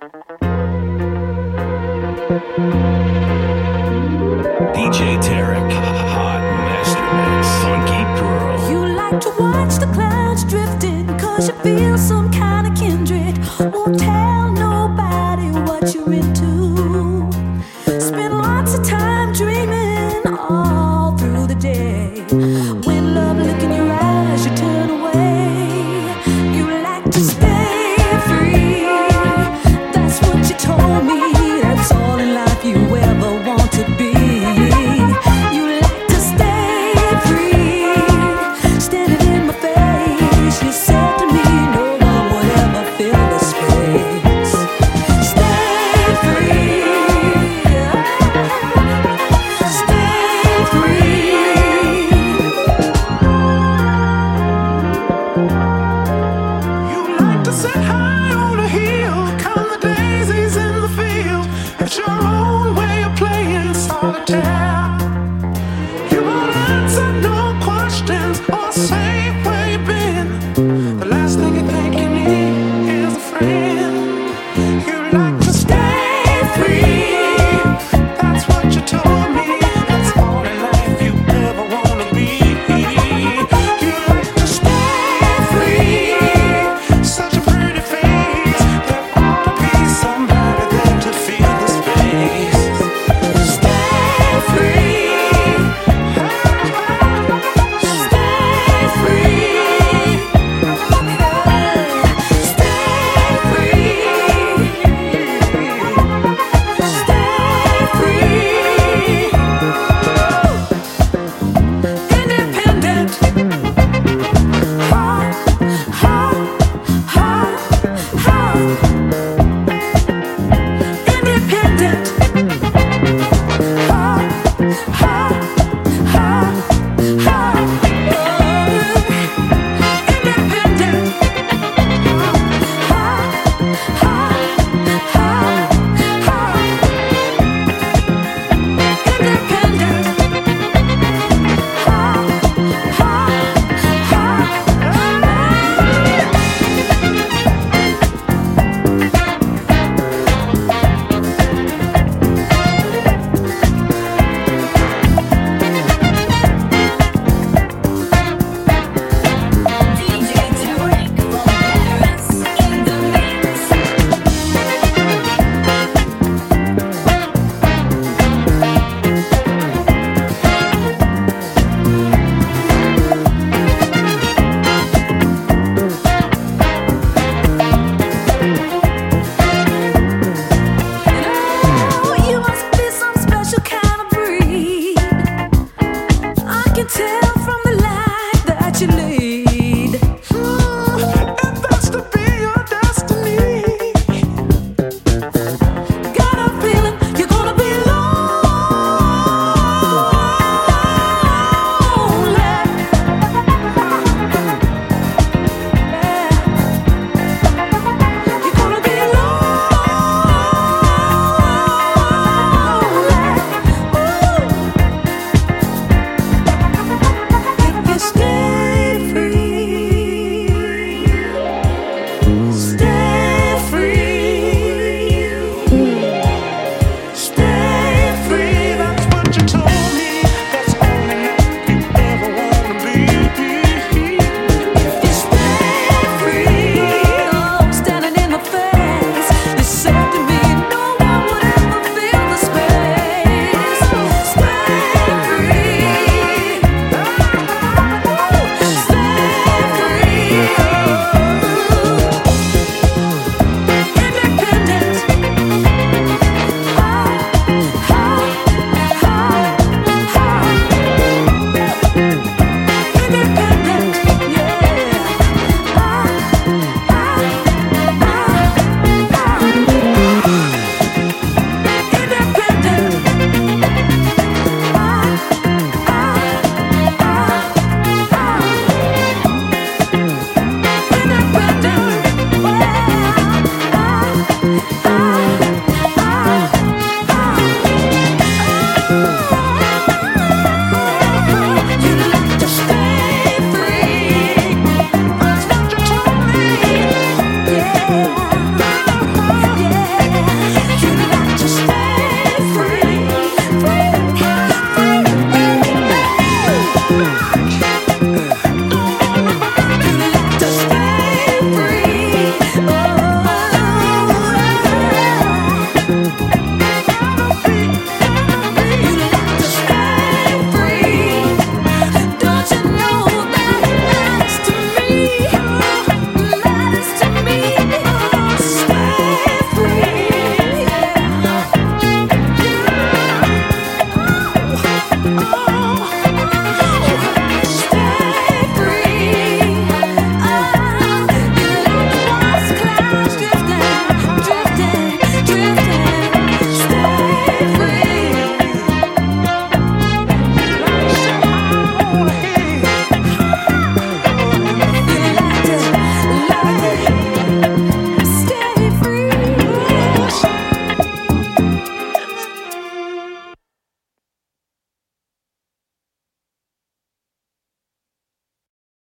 DJ Tarek, hot master mix, Funky Pearls. You like to watch the clouds drifting, cause you feel some kind of kindred. Won't tell nobody what you're into. You won't answer no questions or say.